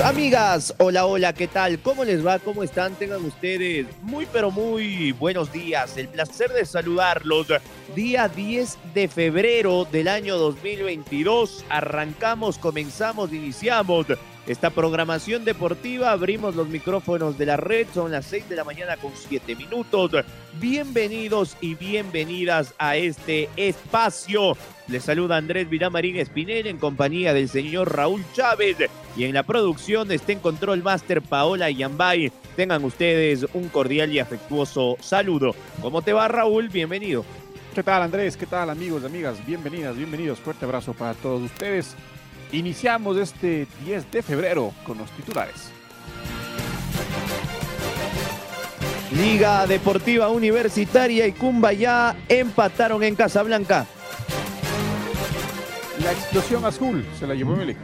amigas, hola, hola, ¿qué tal? ¿Cómo les va? ¿Cómo están? Tengan ustedes muy, pero muy buenos días. El placer de saludarlos. Día 10 de febrero del año 2022. Arrancamos, comenzamos, iniciamos esta programación deportiva. Abrimos los micrófonos de la red, son las 6 de la mañana con 7 minutos. Bienvenidos y bienvenidas a este espacio. Les saluda Andrés Vilamarín Espinel en compañía del señor Raúl Chávez y en la producción está en Control Master Paola Yambay. Tengan ustedes un cordial y afectuoso saludo. ¿Cómo te va Raúl? Bienvenido. ¿Qué tal Andrés? ¿Qué tal amigos y amigas? Bienvenidas, bienvenidos. Fuerte abrazo para todos ustedes. Iniciamos este 10 de febrero con los titulares. Liga Deportiva Universitaria y Cumbaya empataron en Casablanca. La explosión azul se la llevó Melico.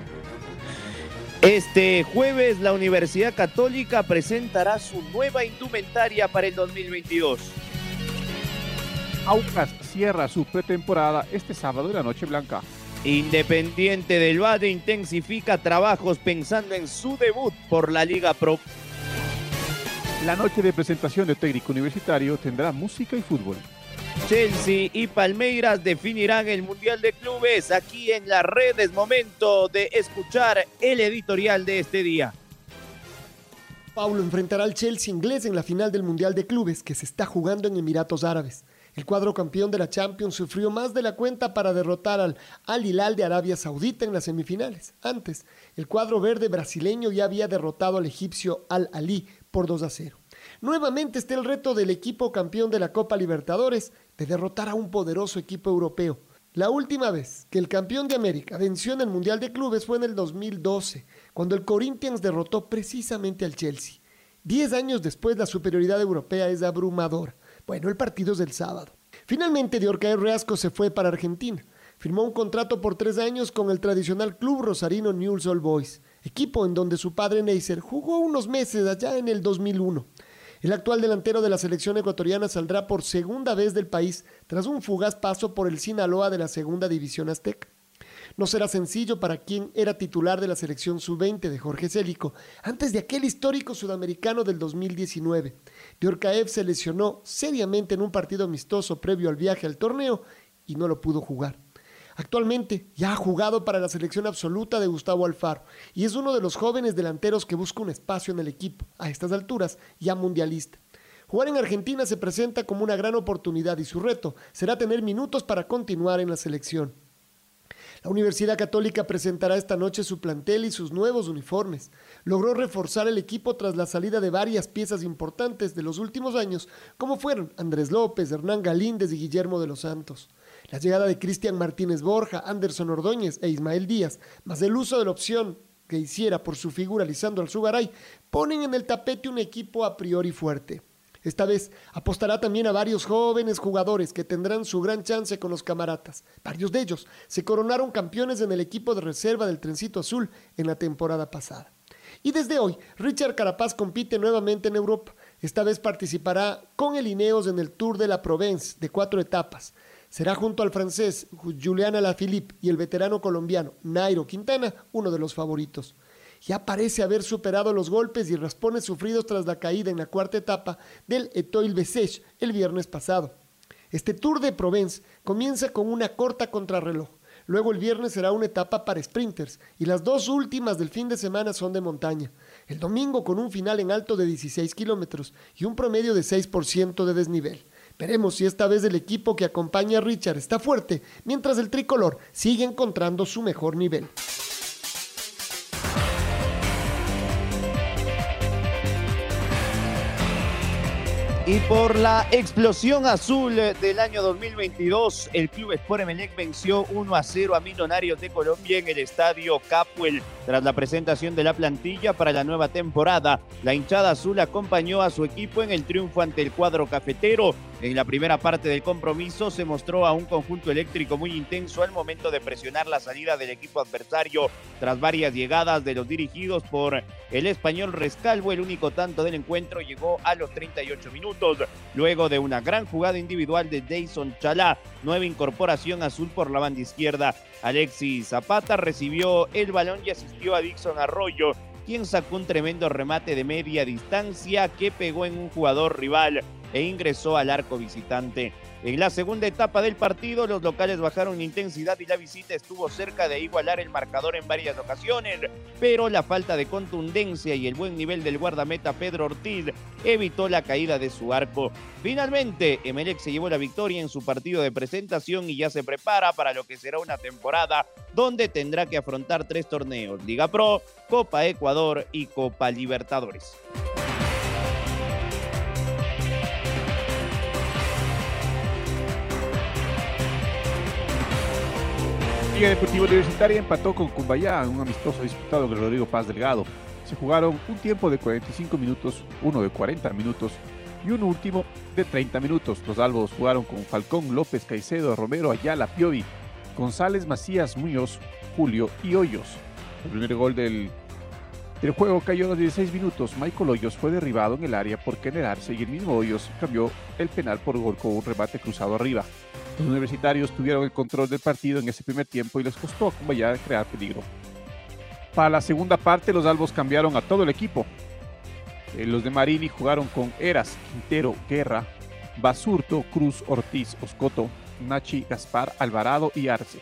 Este jueves la Universidad Católica presentará su nueva indumentaria para el 2022. Aucas cierra su pretemporada este sábado en la Noche Blanca. Independiente del Valle intensifica trabajos pensando en su debut por la Liga Pro. La noche de presentación de técnico universitario tendrá música y fútbol. Chelsea y Palmeiras definirán el Mundial de Clubes. Aquí en la red es momento de escuchar el editorial de este día. Paulo enfrentará al Chelsea inglés en la final del Mundial de Clubes que se está jugando en Emiratos Árabes. El cuadro campeón de la Champions sufrió más de la cuenta para derrotar al Al Hilal de Arabia Saudita en las semifinales. Antes, el cuadro verde brasileño ya había derrotado al egipcio Al Ali por 2 a 0. Nuevamente está el reto del equipo campeón de la Copa Libertadores de derrotar a un poderoso equipo europeo. La última vez que el campeón de América venció en el Mundial de Clubes fue en el 2012, cuando el Corinthians derrotó precisamente al Chelsea. Diez años después la superioridad europea es abrumadora. Bueno, el partido es del sábado. Finalmente, Diorcaer Reasco se fue para Argentina. Firmó un contrato por tres años con el tradicional club rosarino Newell's Old Boys, equipo en donde su padre Neisser jugó unos meses allá en el 2001. El actual delantero de la selección ecuatoriana saldrá por segunda vez del país tras un fugaz paso por el Sinaloa de la segunda división azteca. No será sencillo para quien era titular de la selección sub-20 de Jorge Célico antes de aquel histórico sudamericano del 2019. Diorcaev se lesionó seriamente en un partido amistoso previo al viaje al torneo y no lo pudo jugar. Actualmente ya ha jugado para la selección absoluta de Gustavo Alfaro y es uno de los jóvenes delanteros que busca un espacio en el equipo, a estas alturas ya mundialista. Jugar en Argentina se presenta como una gran oportunidad y su reto será tener minutos para continuar en la selección. La Universidad Católica presentará esta noche su plantel y sus nuevos uniformes. Logró reforzar el equipo tras la salida de varias piezas importantes de los últimos años, como fueron Andrés López, Hernán Galíndez y Guillermo de los Santos. La llegada de Cristian Martínez Borja, Anderson Ordóñez e Ismael Díaz, más el uso de la opción que hiciera por su figura Lisandro Alzugaray, ponen en el tapete un equipo a priori fuerte. Esta vez apostará también a varios jóvenes jugadores que tendrán su gran chance con los camaratas. Varios de ellos se coronaron campeones en el equipo de reserva del Trencito Azul en la temporada pasada. Y desde hoy, Richard Carapaz compite nuevamente en Europa. Esta vez participará con el Ineos en el Tour de la Provence de cuatro etapas. Será junto al francés Julian Alaphilippe y el veterano colombiano Nairo Quintana uno de los favoritos ya parece haber superado los golpes y raspones sufridos tras la caída en la cuarta etapa del Etoile Bessèges el viernes pasado. Este Tour de Provence comienza con una corta contrarreloj. Luego el viernes será una etapa para sprinters y las dos últimas del fin de semana son de montaña. El domingo con un final en alto de 16 kilómetros y un promedio de 6% de desnivel. Veremos si esta vez el equipo que acompaña a Richard está fuerte, mientras el tricolor sigue encontrando su mejor nivel. Y por la explosión azul del año 2022, el Club Sport Emelec venció 1 a 0 a Millonarios de Colombia en el estadio Capuel. Tras la presentación de la plantilla para la nueva temporada, la hinchada azul acompañó a su equipo en el triunfo ante el cuadro cafetero. En la primera parte del compromiso se mostró a un conjunto eléctrico muy intenso al momento de presionar la salida del equipo adversario tras varias llegadas de los dirigidos por el español Rescalvo. El único tanto del encuentro llegó a los 38 minutos. Luego de una gran jugada individual de Jason Chalá, nueva incorporación azul por la banda izquierda. Alexis Zapata recibió el balón y asistió a Dixon Arroyo, quien sacó un tremendo remate de media distancia que pegó en un jugador rival e ingresó al arco visitante. En la segunda etapa del partido, los locales bajaron intensidad y la visita estuvo cerca de igualar el marcador en varias ocasiones, pero la falta de contundencia y el buen nivel del guardameta Pedro Ortiz evitó la caída de su arco. Finalmente, Emelec se llevó la victoria en su partido de presentación y ya se prepara para lo que será una temporada donde tendrá que afrontar tres torneos, Liga Pro, Copa Ecuador y Copa Libertadores. Liga Deportiva Universitaria empató con Cumbayá en un amistoso disputado con Rodrigo Paz Delgado. Se jugaron un tiempo de 45 minutos, uno de 40 minutos y un último de 30 minutos. Los albos jugaron con Falcón, López, Caicedo, Romero, Ayala, Piovi, González, Macías, Muñoz, Julio y Hoyos. El primer gol del, del juego cayó a los 16 minutos. Michael Hoyos fue derribado en el área por generarse y el mismo Hoyos cambió el penal por gol con un remate cruzado arriba. Los universitarios tuvieron el control del partido en ese primer tiempo y les costó a Cumbayá crear peligro. Para la segunda parte, los albos cambiaron a todo el equipo. Eh, los de Marini jugaron con Eras, Quintero, Guerra, Basurto, Cruz, Ortiz, Oscoto, Nachi, Gaspar, Alvarado y Arce.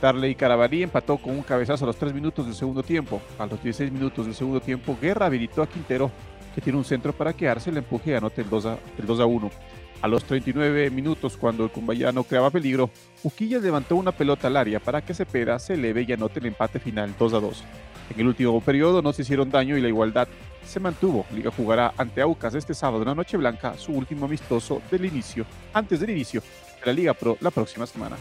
Darley Carabalí empató con un cabezazo a los 3 minutos del segundo tiempo. A los 16 minutos del segundo tiempo, Guerra habilitó a Quintero, que tiene un centro para que Arce le empuje y anote el 2 a, el 2 a 1. A los 39 minutos, cuando el cumbayano creaba peligro, Uquillas levantó una pelota al área para que Cepeda se eleve y anote el empate final 2 a 2. En el último periodo no se hicieron daño y la igualdad se mantuvo. Liga jugará ante Aucas este sábado en la Noche Blanca su último amistoso del inicio, antes del inicio de la Liga Pro la próxima semana.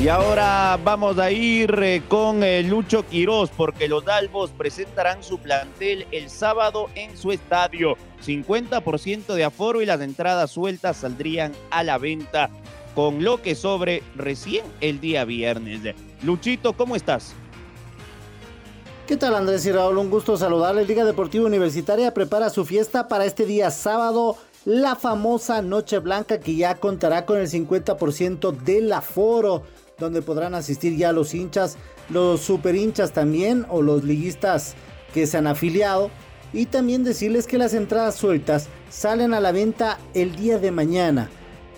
Y ahora vamos a ir eh, con eh, Lucho Quirós porque los Albos presentarán su plantel el sábado en su estadio. 50% de aforo y las entradas sueltas saldrían a la venta con lo que sobre recién el día viernes. Luchito, ¿cómo estás? ¿Qué tal Andrés y Raúl? Un gusto saludarles. Liga Deportiva Universitaria prepara su fiesta para este día sábado, la famosa Noche Blanca que ya contará con el 50% del aforo donde podrán asistir ya los hinchas, los super hinchas también o los liguistas que se han afiliado. Y también decirles que las entradas sueltas salen a la venta el día de mañana.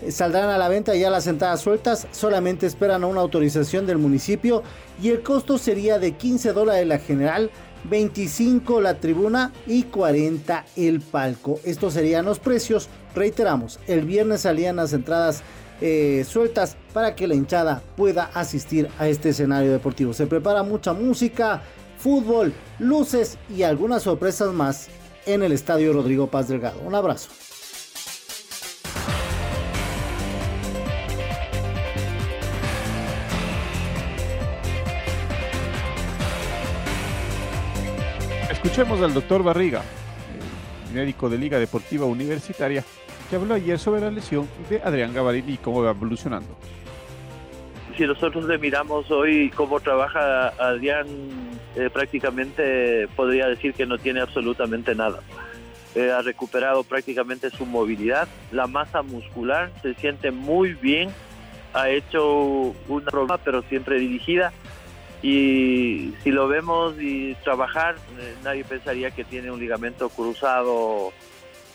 Eh, Saldrán a la venta ya las entradas sueltas, solamente esperan a una autorización del municipio y el costo sería de 15 dólares la general, 25 la tribuna y 40 el palco. Estos serían los precios. Reiteramos, el viernes salían las entradas eh, sueltas para que la hinchada pueda asistir a este escenario deportivo. Se prepara mucha música, fútbol, luces y algunas sorpresas más en el Estadio Rodrigo Paz Delgado. Un abrazo. Escuchemos al doctor Barriga, médico de Liga Deportiva Universitaria, que habló ayer sobre la lesión de Adrián Gavarini y cómo va evolucionando. Si nosotros le miramos hoy cómo trabaja Adrián, eh, prácticamente podría decir que no tiene absolutamente nada. Eh, ha recuperado prácticamente su movilidad, la masa muscular, se siente muy bien, ha hecho una broma pero siempre dirigida y si lo vemos y trabajar, eh, nadie pensaría que tiene un ligamento cruzado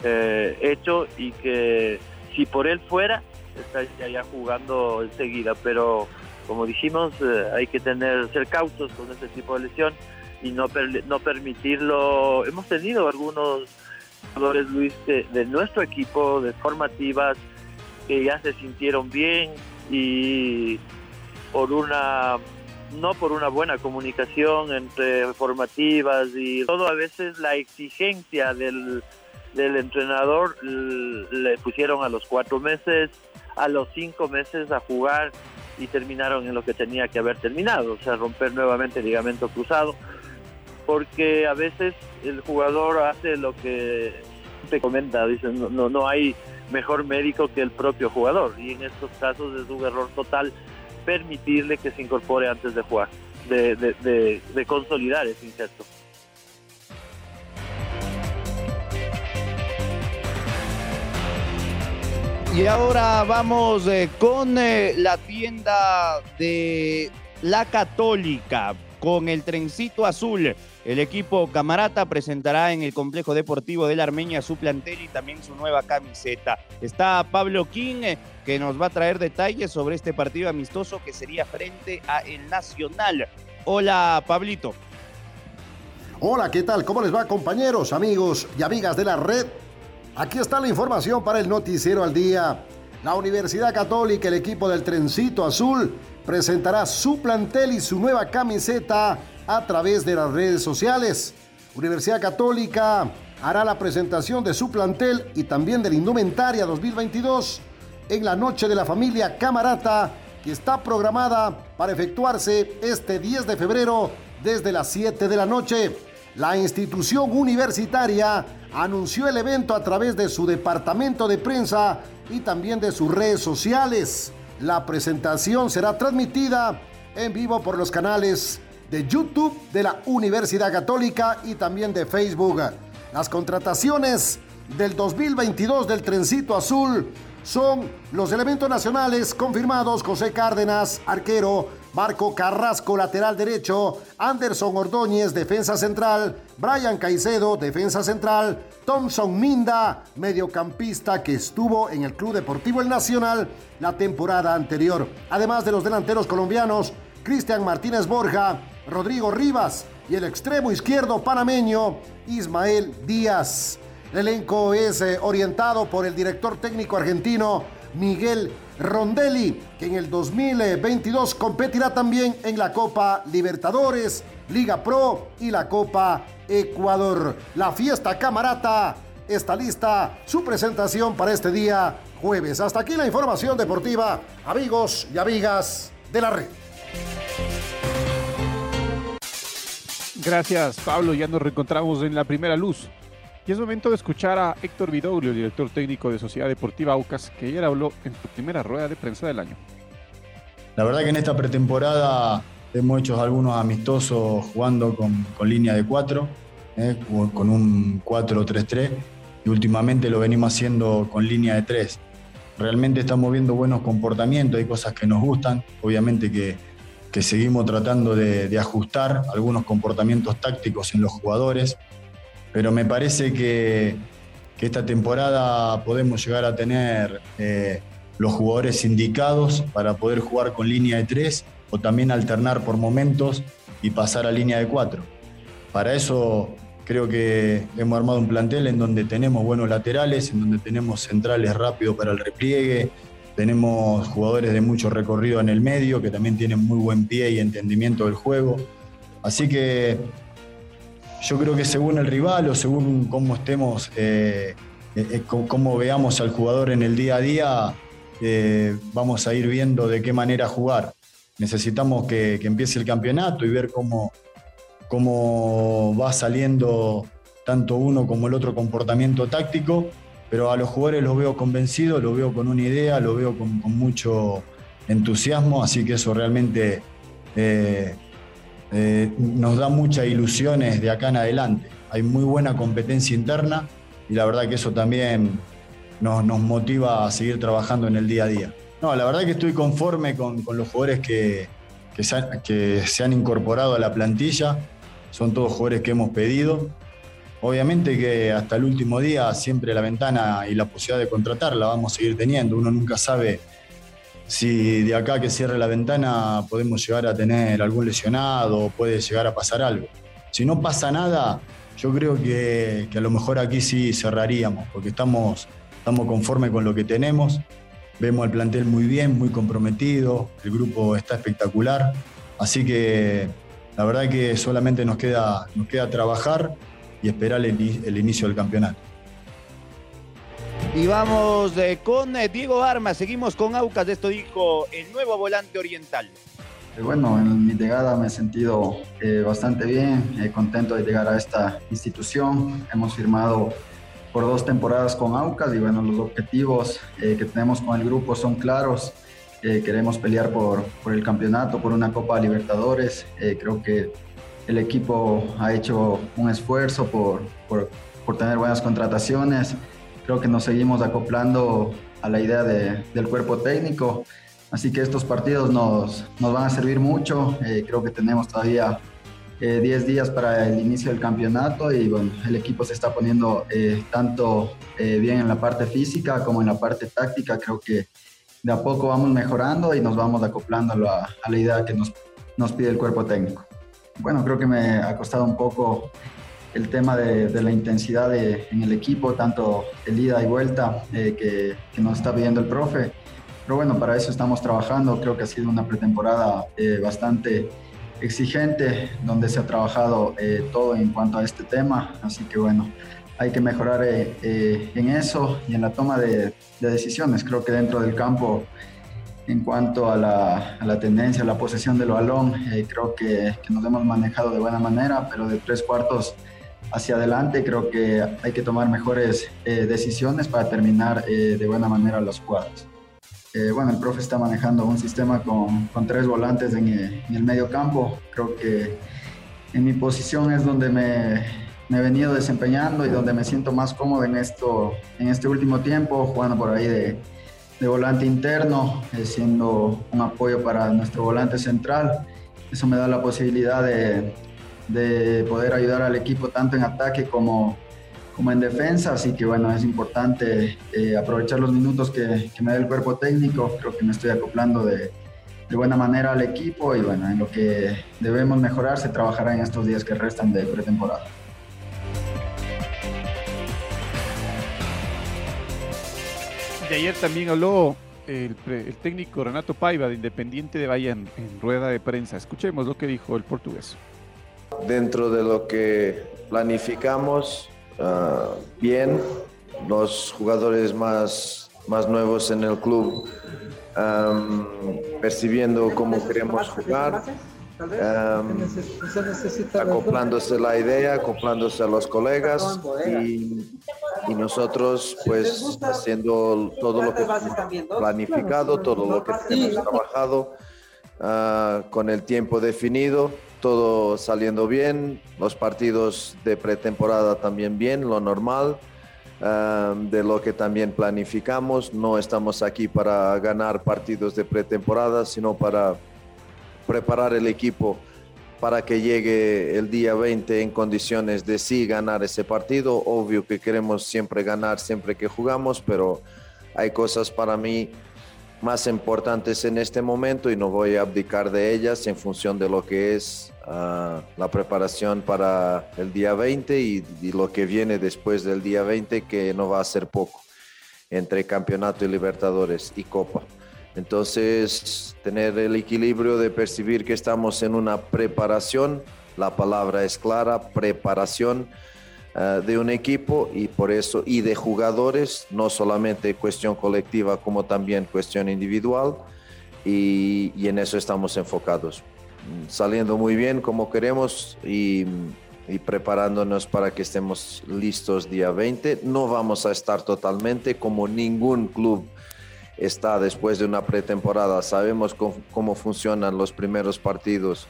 eh, hecho y que si por él fuera, estaría ya jugando enseguida. Pero como dijimos, eh, hay que tener ser cautos con este tipo de lesión y no, no permitirlo. Hemos tenido algunos jugadores, Luis, de, de nuestro equipo, de formativas, que ya se sintieron bien y por una no por una buena comunicación entre formativas y todo a veces la exigencia del, del entrenador le pusieron a los cuatro meses, a los cinco meses a jugar y terminaron en lo que tenía que haber terminado, o sea, romper nuevamente el ligamento cruzado, porque a veces el jugador hace lo que te comenta, dicen, no, no hay mejor médico que el propio jugador y en estos casos es un error total permitirle que se incorpore antes de jugar, de, de, de, consolidar ese inserto. Y ahora vamos eh, con eh, la tienda de la Católica, con el trencito azul. El equipo Camarata presentará en el complejo deportivo de la Armenia su plantel y también su nueva camiseta. Está Pablo King, eh, que nos va a traer detalles sobre este partido amistoso que sería frente a el Nacional. Hola, Pablito. Hola, ¿qué tal? ¿Cómo les va, compañeros, amigos y amigas de la red? Aquí está la información para el noticiero al día. La Universidad Católica, el equipo del Trencito Azul, presentará su plantel y su nueva camiseta a través de las redes sociales. Universidad Católica hará la presentación de su plantel y también de la indumentaria 2022 en la noche de la familia Camarata que está programada para efectuarse este 10 de febrero desde las 7 de la noche. La institución universitaria anunció el evento a través de su departamento de prensa y también de sus redes sociales. La presentación será transmitida en vivo por los canales de YouTube de la Universidad Católica y también de Facebook. Las contrataciones del 2022 del Trencito Azul son los elementos nacionales confirmados José Cárdenas, arquero, Marco Carrasco, lateral derecho, Anderson Ordóñez, defensa central, Brian Caicedo, defensa central, Thompson Minda, mediocampista que estuvo en el Club Deportivo El Nacional la temporada anterior. Además de los delanteros colombianos, Cristian Martínez Borja, Rodrigo Rivas y el extremo izquierdo panameño, Ismael Díaz. El elenco es eh, orientado por el director técnico argentino Miguel Rondelli, que en el 2022 competirá también en la Copa Libertadores, Liga Pro y la Copa Ecuador. La fiesta camarata está lista su presentación para este día jueves. Hasta aquí la información deportiva, amigos y amigas de la red. Gracias, Pablo. Ya nos reencontramos en la primera luz. Y es momento de escuchar a Héctor Vidoglio, director técnico de Sociedad Deportiva Aucas, que ayer habló en su primera rueda de prensa del año. La verdad que en esta pretemporada hemos hecho algunos amistosos jugando con, línea de 4, eh, con un 4-3-3, y últimamente lo venimos haciendo con línea de 3. Realmente estamos viendo buenos comportamientos, hay cosas que nos gustan, obviamente que, seguimos tratando de ajustar algunos comportamientos tácticos en los jugadores pero me parece que, esta temporada podemos llegar a tener eh, los jugadores indicados para poder jugar con línea de tres o también alternar por momentos y pasar a línea de cuatro. Para eso creo que hemos armado un plantel en donde tenemos buenos laterales, en donde tenemos centrales rápidos para el repliegue, tenemos jugadores de mucho recorrido en el medio que también tienen muy buen pie y entendimiento del juego. Así que yo creo que según el rival o según cómo estemos, eh, eh, eh, cómo veamos al jugador en el día a día, vamos a ir viendo de qué manera jugar. Necesitamos que, empiece el campeonato y ver cómo, cómo va saliendo tanto uno como el otro comportamiento táctico, pero a los jugadores los veo convencidos, los veo con una idea, los veo con, mucho entusiasmo, así que eso realmente nos da muchas ilusiones de acá en adelante. Hay muy buena competencia interna y la verdad que eso también nos, motiva a seguir trabajando en el día a día. No, la verdad que estoy conforme con, los jugadores que, se han, incorporado a la plantilla. Son todos jugadores que hemos pedido. Obviamente que hasta el último día siempre la ventana y la posibilidad de contratar la vamos a seguir teniendo. Uno nunca sabe si de acá que cierre la ventana podemos llegar a tener algún lesionado, puede llegar a pasar algo. Si no pasa nada, yo creo que, a lo mejor aquí sí cerraríamos, porque estamos, estamos conformes con lo que tenemos. Vemos al plantel muy bien, muy comprometido, el grupo está espectacular. Así que la verdad que solamente nos queda, nos queda trabajar y esperar el, el inicio del campeonato. Y vamos eh, con eh, Diego Armas, seguimos con Aucas, esto dijo el nuevo volante oriental. Eh, bueno, en mi llegada me he sentido bastante bien, contento de llegar a esta institución. Hemos firmado por dos temporadas con Aucas y bueno, los objetivos que tenemos con el grupo son claros. queremos pelear por, por, el campeonato, por una Copa Libertadores. creo que el equipo ha hecho un esfuerzo por, por, por tener buenas contrataciones creo que nos seguimos acoplando a la idea del cuerpo técnico. Así que estos partidos nos, nos van a servir mucho. Eh, creo que tenemos todavía 10 eh, días para el inicio del campeonato y bueno, el equipo se está poniendo eh, tanto bien en la parte física como en la parte táctica. Creo que de a poco vamos mejorando y nos vamos acoplando a, a la idea que nos, nos pide el cuerpo técnico. Bueno, creo que me ha costado un poco el tema de, la intensidad en el equipo, tanto el ida y vuelta eh, que, nos está pidiendo el profe. Pero bueno, para eso estamos trabajando. Creo que ha sido una pretemporada eh, bastante exigente, donde se ha trabajado eh, todo en cuanto a este tema. Así que bueno, hay que mejorar en eso y en la toma de, decisiones. Creo que dentro del campo, en cuanto a la, a la tendencia, a la posesión del balón, creo que, que, nos hemos manejado de buena manera, pero de tres cuartos hacia adelante creo que hay que tomar mejores eh, decisiones para terminar eh, de buena manera los jugadas. Eh, bueno, el profe está manejando un sistema con, con tres volantes en, en, el medio campo. Creo que en mi posición es donde me, me, he venido desempeñando y donde me siento más cómodo en, esto, en este último tiempo, jugando por ahí de, de volante interno, siendo un apoyo para nuestro volante central. Eso me da la posibilidad de, de poder ayudar al equipo tanto en ataque como, como en defensa, así que bueno, es importante eh, aprovechar los minutos que, me da el cuerpo técnico, creo que me estoy acoplando de, de, buena manera al equipo y bueno, en lo que debemos mejorar se trabajará en estos días que restan de pretemporada. De ayer también habló el, técnico Renato Paiva de Independiente de Bahía en rueda de prensa. Escuchemos lo que dijo el portugués. Dentro de lo que planificamos, ah, bien, los jugadores más, más nuevos en el club percibiendo cómo queremos jugar, acoplándose la idea, acoplándose a los colegas y, nosotros pues haciendo todo lo que planificado, todo lo que hemos trabajado ah, con el tiempo definido todo saliendo bien, los partidos de pretemporada también bien, lo normal, de lo que también planificamos. No estamos aquí para ganar partidos de pretemporada, sino para preparar el equipo para que llegue el día 20 en condiciones de sí ganar ese partido. Obvio que queremos siempre ganar siempre que jugamos, pero hay cosas para mí más importantes en este momento y no voy a abdicar de ellas en función de lo que es uh, la preparación para el día 20 y, y, lo que viene después del día 20 que no va a ser poco entre campeonato y libertadores y copa. Entonces, tener el equilibrio de percibir que estamos en una preparación, la palabra es clara, preparación eh, de un equipo y por eso, y de jugadores, no solamente cuestión colectiva como también cuestión individual, y, y en eso estamos enfocados. Saliendo muy bien como queremos y, y preparándonos para que estemos listos día 20. No vamos a estar totalmente como ningún club está después de una pretemporada. Sabemos cómo, cómo funcionan los primeros partidos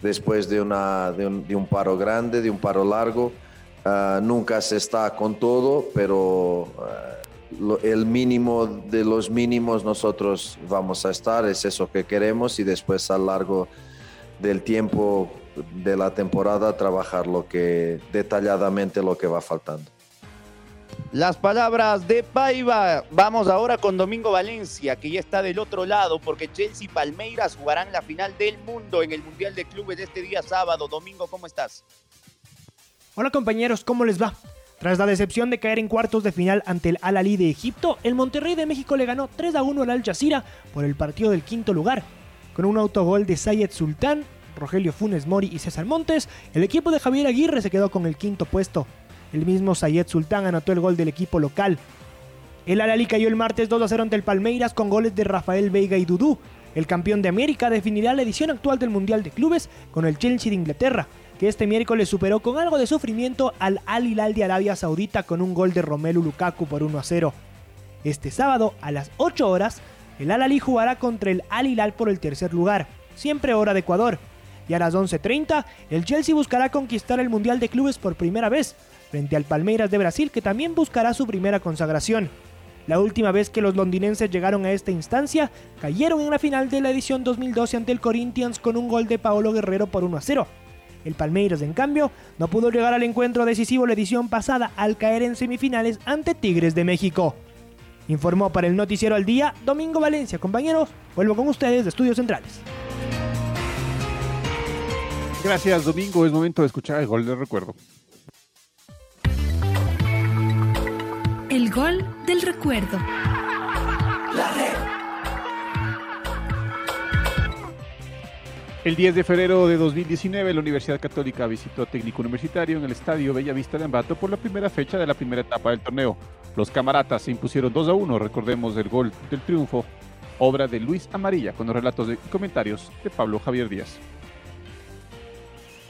después de, una, de, un, de un paro grande, de un paro largo Ah, nunca se está con todo, pero ah, el mínimo de los mínimos nosotros vamos a estar, es eso que queremos y después a lo largo del tiempo de la temporada trabajar lo que detalladamente lo que va faltando. Las palabras de Paiva. Vamos ahora con Domingo Valencia, que ya está del otro lado, porque Chelsea y Palmeiras jugarán la final del mundo en el Mundial de Clubes este día sábado. Domingo, ¿cómo estás? Hola compañeros, ¿cómo les va? Tras la decepción de caer en cuartos de final ante el Al Ali de Egipto, el Monterrey de México le ganó 3 a 1 al Al Jazeera por el partido del quinto lugar. con un autogol de Sayed Sultán, Rogelio Funes Mori y César Montes, el equipo de Javier Aguirre se quedó con el quinto puesto. El mismo Sayed Sultán anotó el gol del equipo local. El Alali cayó el martes 2 a 0 ante el Palmeiras con goles de Rafael Veiga y Dudú. El campeón de América definirá la edición actual del Mundial de Clubes con el Chelsea de Inglaterra, que este miércoles superó con algo de sufrimiento al Al Hilal de Arabia Saudita con un gol de Romelu Lukaku por 1 a 0. Este sábado, a las 8 horas, el Al Ali jugará contra el Al Hilal por el tercer lugar, siempre hora de Ecuador. Y a las 11.30, el Chelsea buscará conquistar el Mundial de Clubes por primera vez, frente al Palmeiras de Brasil, que también buscará su primera consagración. La última vez que los londinenses llegaron a esta instancia, cayeron en la final de la edición 2012 ante el Corinthians con un gol de Paolo Guerrero por 1 a 0. El Palmeiras, en cambio, no pudo llegar al encuentro decisivo la edición pasada al caer en semifinales ante Tigres de México. Informó para el Noticiero al Día Domingo Valencia. Compañeros, vuelvo con ustedes de Estudios Centrales. Gracias, Domingo. Es momento de escuchar el gol del recuerdo. El gol del recuerdo. El 10 de febrero de 2019, la Universidad Católica visitó Técnico Universitario en el Estadio Bellavista de Ambato por la primera fecha de la primera etapa del torneo. Los camaratas se impusieron 2 a 1, recordemos el gol del triunfo, obra de Luis Amarilla, con los relatos y comentarios de Pablo Javier Díaz.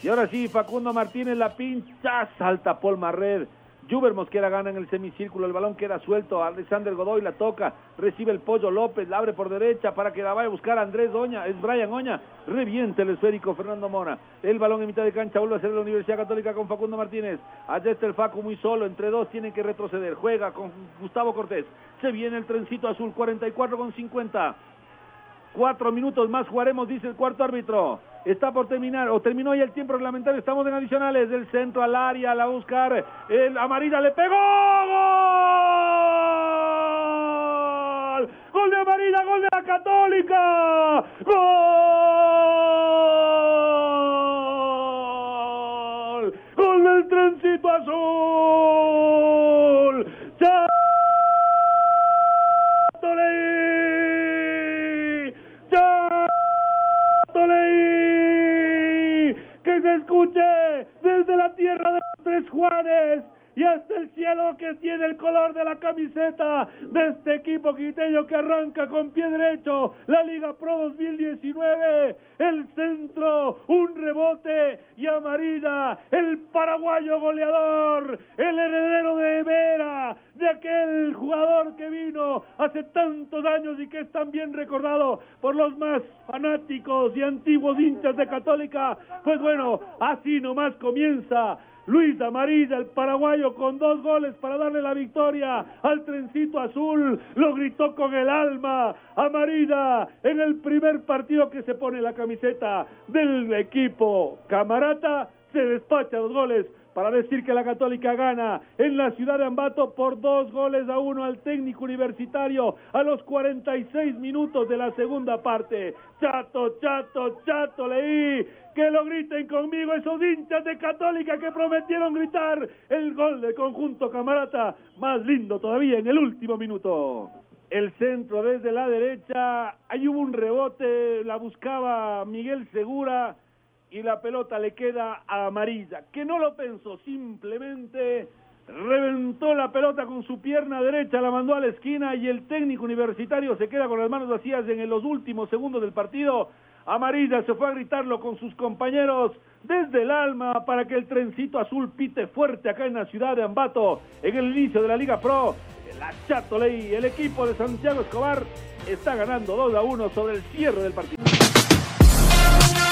Y ahora sí, Facundo Martínez la pincha, salta Paul Marred Juber Mosquera gana en el semicírculo, el balón queda suelto, Alexander Godoy la toca, recibe el Pollo López, la abre por derecha para que la vaya a buscar Andrés Oña, es Brian Oña, reviente el esférico Fernando Mora, el balón en mitad de cancha vuelve a ser la Universidad Católica con Facundo Martínez, allá está el Facu muy solo, entre dos tienen que retroceder, juega con Gustavo Cortés, se viene el trencito azul, 44 con 50, cuatro minutos más jugaremos, dice el cuarto árbitro está por terminar, o terminó ya el tiempo reglamentario, estamos en adicionales, del centro al área, la buscar, el Amarilla le pegó, gol, gol de Amarilla, gol de la Católica, gol, Juanes y hasta el cielo que tiene el color de la camiseta de este equipo quiteño que arranca con pie derecho la Liga Pro 2019, el centro, un rebote y amarilla, el paraguayo goleador, el heredero de Vera, de aquel jugador que vino hace tantos años y que es tan bien recordado por los más fanáticos y antiguos hinchas de Católica, pues bueno, así nomás comienza Luis Amarilla, el paraguayo, con dos goles para darle la victoria al trencito azul. Lo gritó con el alma. Amarilla en el primer partido que se pone la camiseta del equipo. Camarata se despacha los goles para decir que la Católica gana en la ciudad de Ambato por dos goles a uno al técnico universitario a los 46 minutos de la segunda parte. Chato, chato, chato, leí que lo griten conmigo esos hinchas de Católica que prometieron gritar el gol de conjunto camarata más lindo todavía en el último minuto. El centro desde la derecha, ahí hubo un rebote, la buscaba Miguel Segura y la pelota le queda a Amarilla, que no lo pensó, simplemente reventó la pelota con su pierna derecha, la mandó a la esquina y el técnico universitario se queda con las manos vacías en los últimos segundos del partido. Amarilla se fue a gritarlo con sus compañeros desde el alma para que el trencito azul pite fuerte acá en la ciudad de Ambato en el inicio de la Liga Pro. La Chato Ley, el equipo de Santiago Escobar está ganando 2 a 1 sobre el cierre del partido.